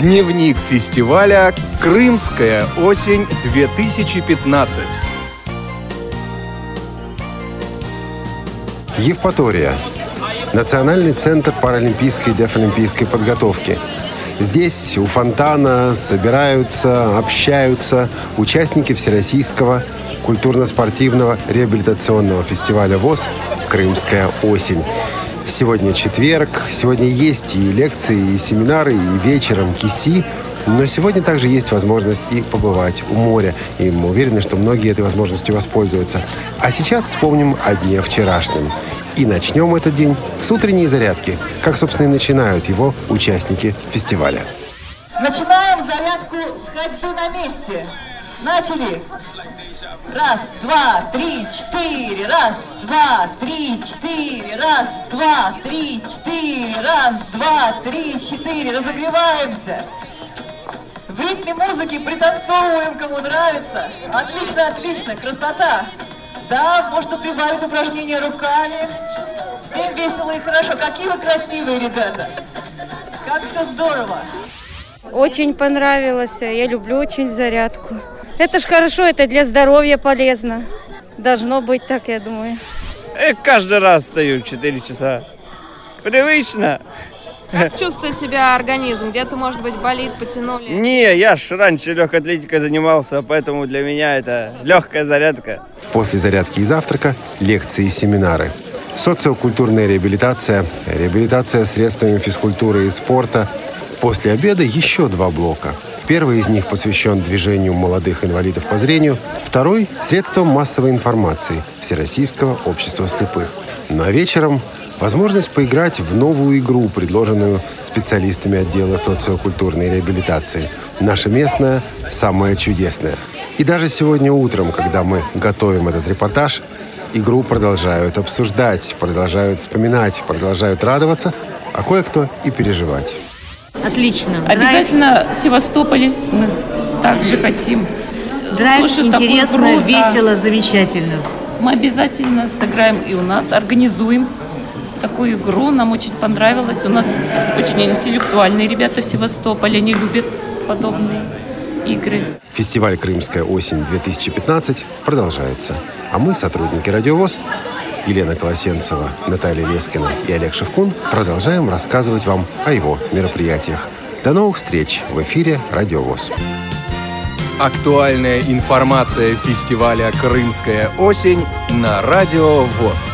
Дневник фестиваля «Крымская осень-2015». Евпатория. Национальный центр паралимпийской и дефолимпийской подготовки. Здесь у фонтана собираются, общаются участники Всероссийского культурно-спортивного реабилитационного фестиваля ВОЗ «Крымская осень». Сегодня четверг, сегодня есть и лекции, и семинары, и вечером киси, но сегодня также есть возможность и побывать у моря. И мы уверены, что многие этой возможностью воспользуются. А сейчас вспомним о дне вчерашнем. И начнем этот день с утренней зарядки, как, собственно, и начинают его участники фестиваля. Начинаем зарядку с ходьбы на месте. Начали. Раз, два, три, четыре. Раз, два, три, четыре. Раз, два, три, четыре. Раз, два, три, четыре. Разогреваемся. В ритме музыки пританцовываем, кому нравится. Отлично, отлично, красота. Да, можно прибавить упражнения руками. Всем весело и хорошо. Какие вы красивые, ребята. Как все здорово. Очень понравилось. Я люблю очень зарядку. Это ж хорошо, это для здоровья полезно. Должно быть так, я думаю. Я каждый раз стою в 4 часа. Привычно. Как чувствует себя организм? Где-то, может быть, болит, потянули? Не, я ж раньше легкой атлетикой занимался, поэтому для меня это легкая зарядка. После зарядки и завтрака лекции и семинары. Социокультурная реабилитация, реабилитация средствами физкультуры и спорта. После обеда еще два блока. Первый из них посвящен движению молодых инвалидов по зрению, второй – средствам массовой информации Всероссийского общества слепых. Ну а вечером возможность поиграть в новую игру, предложенную специалистами отдела социокультурной реабилитации. Наша местная самая чудесная. И даже сегодня утром, когда мы готовим этот репортаж, игру продолжают обсуждать, продолжают вспоминать, продолжают радоваться, а кое-кто и переживать. Отлично. Обязательно в Севастополе мы также хотим. Драйв Тоже интересно, круто. весело, замечательно. Мы обязательно сыграем и у нас, организуем такую игру. Нам очень понравилось. У нас очень интеллектуальные ребята в Севастополе. Они любят подобные игры. Фестиваль «Крымская осень-2015» продолжается. А мы, сотрудники «Радиовоз», Елена Колосенцева, Наталья Лескина и Олег Шевкун, продолжаем рассказывать вам о его мероприятиях. До новых встреч в эфире «Радиовоз». Актуальная информация фестиваля «Крымская осень» на Радио ВОЗ.